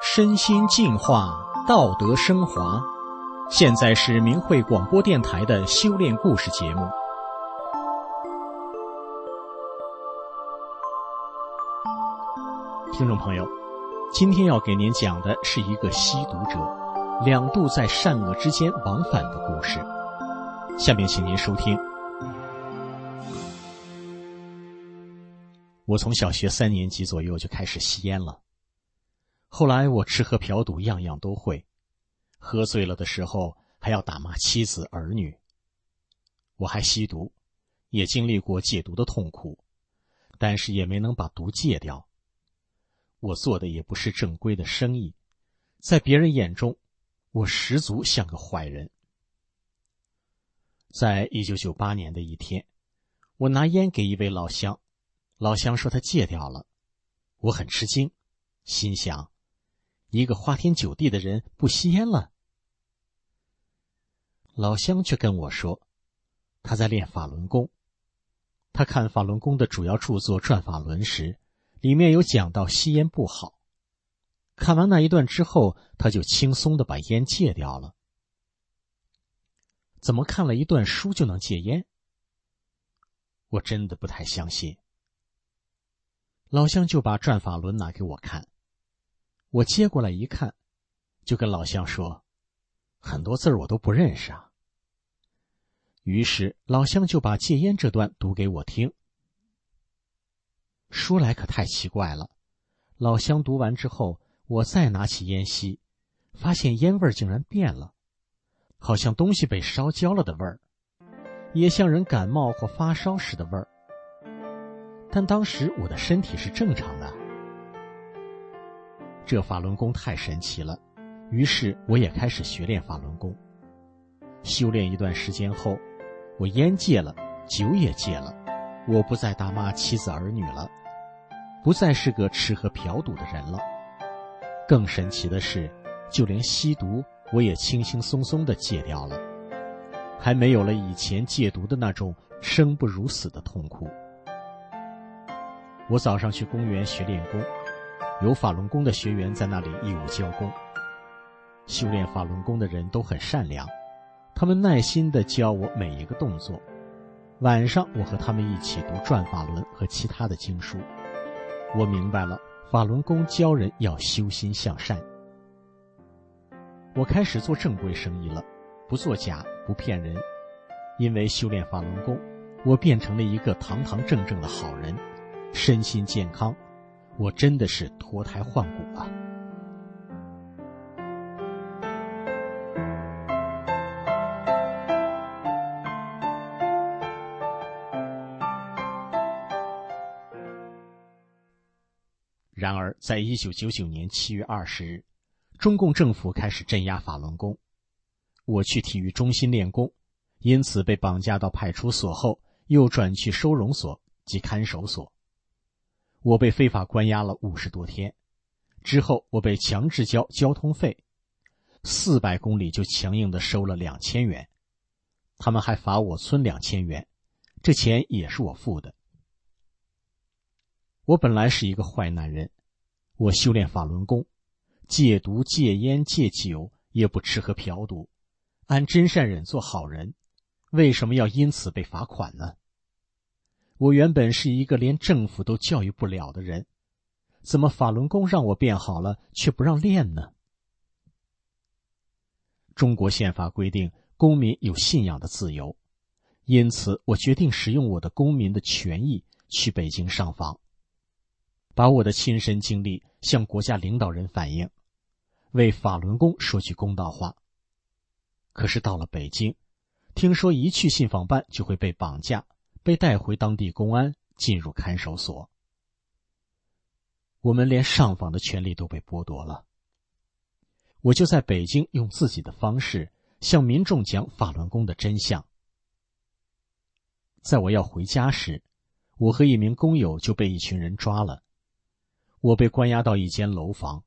身心净化，道德升华。现在是明慧广播电台的修炼故事节目。听众朋友，今天要给您讲的是一个吸毒者两度在善恶之间往返的故事。下面，请您收听。我从小学三年级左右就开始吸烟了。后来我吃喝嫖赌样样都会，喝醉了的时候还要打骂妻子儿女。我还吸毒，也经历过戒毒的痛苦，但是也没能把毒戒掉。我做的也不是正规的生意，在别人眼中，我十足像个坏人。在一九九八年的一天，我拿烟给一位老乡，老乡说他戒掉了，我很吃惊，心想。一个花天酒地的人不吸烟了，老乡却跟我说，他在练法轮功。他看法轮功的主要著作《转法轮》时，里面有讲到吸烟不好。看完那一段之后，他就轻松的把烟戒掉了。怎么看了一段书就能戒烟？我真的不太相信。老乡就把《转法轮》拿给我看。我接过来一看，就跟老乡说：“很多字儿我都不认识啊。”于是老乡就把戒烟这段读给我听。说来可太奇怪了，老乡读完之后，我再拿起烟吸，发现烟味竟然变了，好像东西被烧焦了的味儿，也像人感冒或发烧时的味儿。但当时我的身体是正常的。这法轮功太神奇了，于是我也开始学练法轮功。修炼一段时间后，我烟戒了，酒也戒了，我不再打骂妻子儿女了，不再是个吃喝嫖赌的人了。更神奇的是，就连吸毒我也轻轻松松的戒掉了，还没有了以前戒毒的那种生不如死的痛苦。我早上去公园学练功。有法轮功的学员在那里义务教功。修炼法轮功的人都很善良，他们耐心地教我每一个动作。晚上，我和他们一起读《转法轮》和其他的经书。我明白了，法轮功教人要修心向善。我开始做正规生意了，不作假，不骗人。因为修炼法轮功，我变成了一个堂堂正正的好人，身心健康。我真的是脱胎换骨了。然而，在一九九九年七月二十日，中共政府开始镇压法轮功。我去体育中心练功，因此被绑架到派出所后，又转去收容所及看守所。我被非法关押了五十多天，之后我被强制交交通费，四百公里就强硬的收了两千元，他们还罚我村两千元，这钱也是我付的。我本来是一个坏男人，我修炼法轮功，戒毒、戒烟、戒酒，也不吃喝嫖赌，按真善忍做好人，为什么要因此被罚款呢？我原本是一个连政府都教育不了的人，怎么法轮功让我变好了，却不让练呢？中国宪法规定公民有信仰的自由，因此我决定使用我的公民的权益去北京上访，把我的亲身经历向国家领导人反映，为法轮功说句公道话。可是到了北京，听说一去信访办就会被绑架。被带回当地公安，进入看守所。我们连上访的权利都被剥夺了。我就在北京用自己的方式向民众讲法轮功的真相。在我要回家时，我和一名工友就被一群人抓了。我被关押到一间楼房，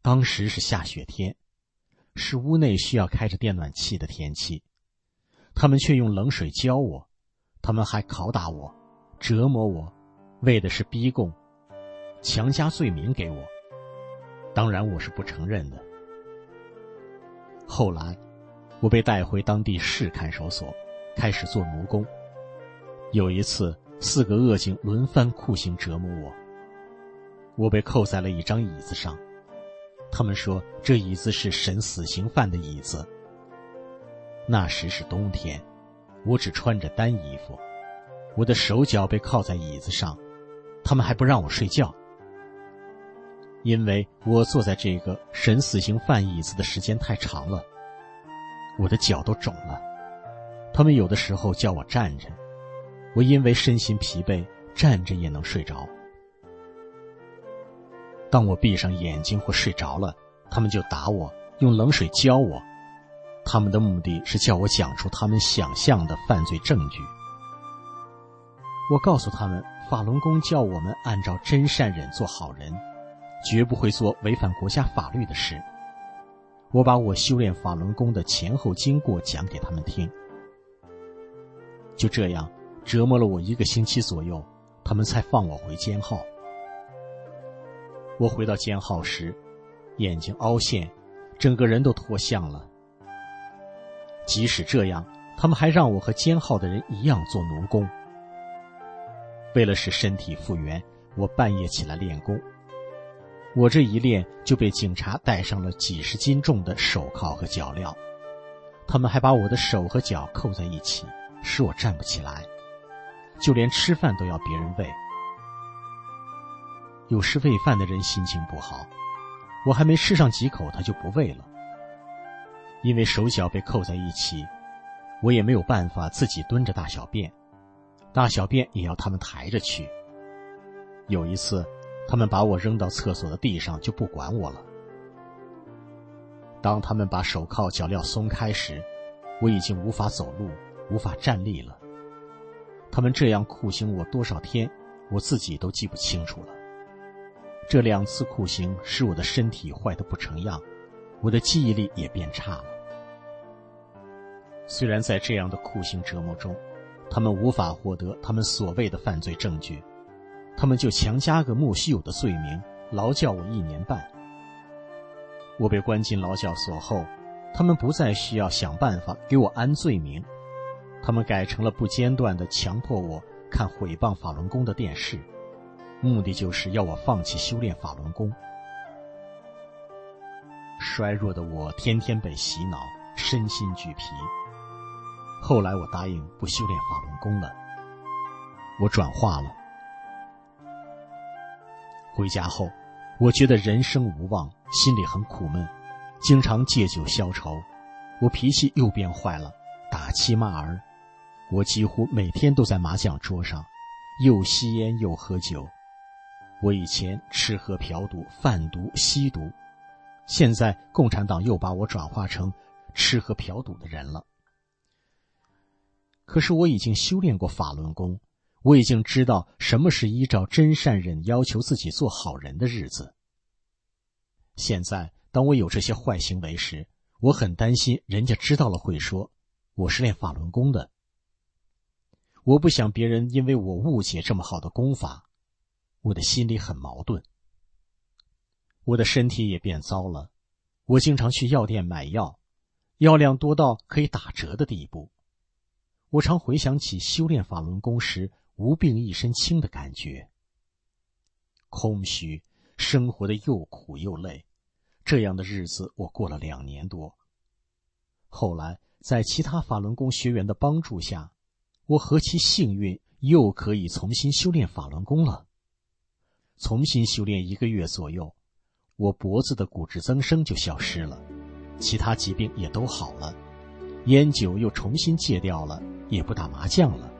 当时是下雪天，是屋内需要开着电暖气的天气，他们却用冷水浇我。他们还拷打我，折磨我，为的是逼供，强加罪名给我。当然，我是不承认的。后来，我被带回当地市看守所，开始做奴工。有一次，四个恶警轮番酷刑折磨我。我被扣在了一张椅子上，他们说这椅子是审死刑犯的椅子。那时是冬天，我只穿着单衣服，我的手脚被铐在椅子上，他们还不让我睡觉，因为我坐在这个审死刑犯椅子的时间太长了，我的脚都肿了。他们有的时候叫我站着，我因为身心疲惫，站着也能睡着。当我闭上眼睛或睡着了，他们就打我，用冷水浇我。他们的目的是叫我讲出他们想象的犯罪证据。我告诉他们，法轮功叫我们按照真善忍做好人，绝不会做违反国家法律的事。我把我修炼法轮功的前后经过讲给他们听。就这样折磨了我一个星期左右，他们才放我回监号。我回到监号时，眼睛凹陷，整个人都脱相了。即使这样，他们还让我和监号的人一样做奴工。为了使身体复原，我半夜起来练功。我这一练就被警察戴上了几十斤重的手铐和脚镣，他们还把我的手和脚扣在一起，使我站不起来，就连吃饭都要别人喂。有时喂饭的人心情不好，我还没吃上几口，他就不喂了。因为手脚被扣在一起，我也没有办法自己蹲着大小便，大小便也要他们抬着去。有一次，他们把我扔到厕所的地上，就不管我了。当他们把手铐脚镣松开时，我已经无法走路，无法站立了。他们这样酷刑我多少天，我自己都记不清楚了。这两次酷刑使我的身体坏得不成样，我的记忆力也变差了。虽然在这样的酷刑折磨中，他们无法获得他们所谓的犯罪证据，他们就强加个莫须有的罪名，劳教我一年半。我被关进劳教所后，他们不再需要想办法给我安罪名，他们改成了不间断的强迫我看毁谤法轮功的电视，目的就是要我放弃修炼法轮功。衰弱的我天天被洗脑，身心俱疲。后来我答应不修炼法轮功了，我转化了。回家后，我觉得人生无望，心里很苦闷，经常借酒消愁。我脾气又变坏了，打妻骂儿。我几乎每天都在麻将桌上，又吸烟又喝酒。我以前吃喝嫖赌、贩毒、吸毒，现在共产党又把我转化成吃喝嫖赌的人了。可是我已经修炼过法轮功，我已经知道什么是依照真善忍要求自己做好人的日子。现在，当我有这些坏行为时，我很担心人家知道了会说我是练法轮功的。我不想别人因为我误解这么好的功法，我的心里很矛盾。我的身体也变糟了，我经常去药店买药，药量多到可以打折的地步。我常回想起修炼法轮功时无病一身轻的感觉。空虚，生活的又苦又累，这样的日子我过了两年多。后来在其他法轮功学员的帮助下，我何其幸运，又可以重新修炼法轮功了。重新修炼一个月左右，我脖子的骨质增生就消失了，其他疾病也都好了，烟酒又重新戒掉了。也不打麻将了。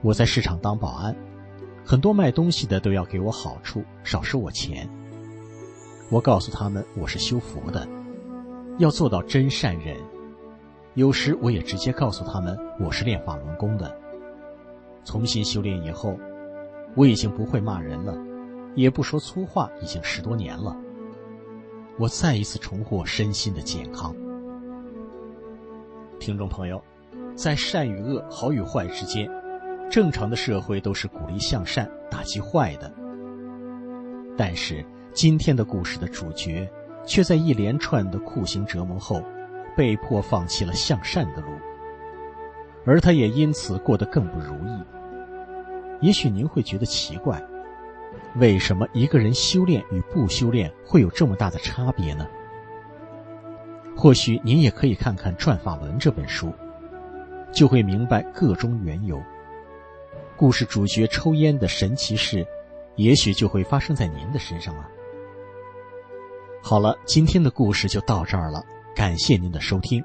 我在市场当保安，很多卖东西的都要给我好处，少收我钱。我告诉他们我是修佛的，要做到真善忍。有时我也直接告诉他们我是练法轮功的。重新修炼以后，我已经不会骂人了，也不说粗话，已经十多年了。我再一次重获身心的健康。听众朋友。在善与恶、好与坏之间，正常的社会都是鼓励向善、打击坏的。但是今天的故事的主角，却在一连串的酷刑折磨后，被迫放弃了向善的路，而他也因此过得更不如意。也许您会觉得奇怪，为什么一个人修炼与不修炼会有这么大的差别呢？或许您也可以看看《转法轮》这本书，就会明白个中缘由。故事主角抽烟的神奇事，也许就会发生在您的身上了。好了，今天的故事就到这儿了，感谢您的收听。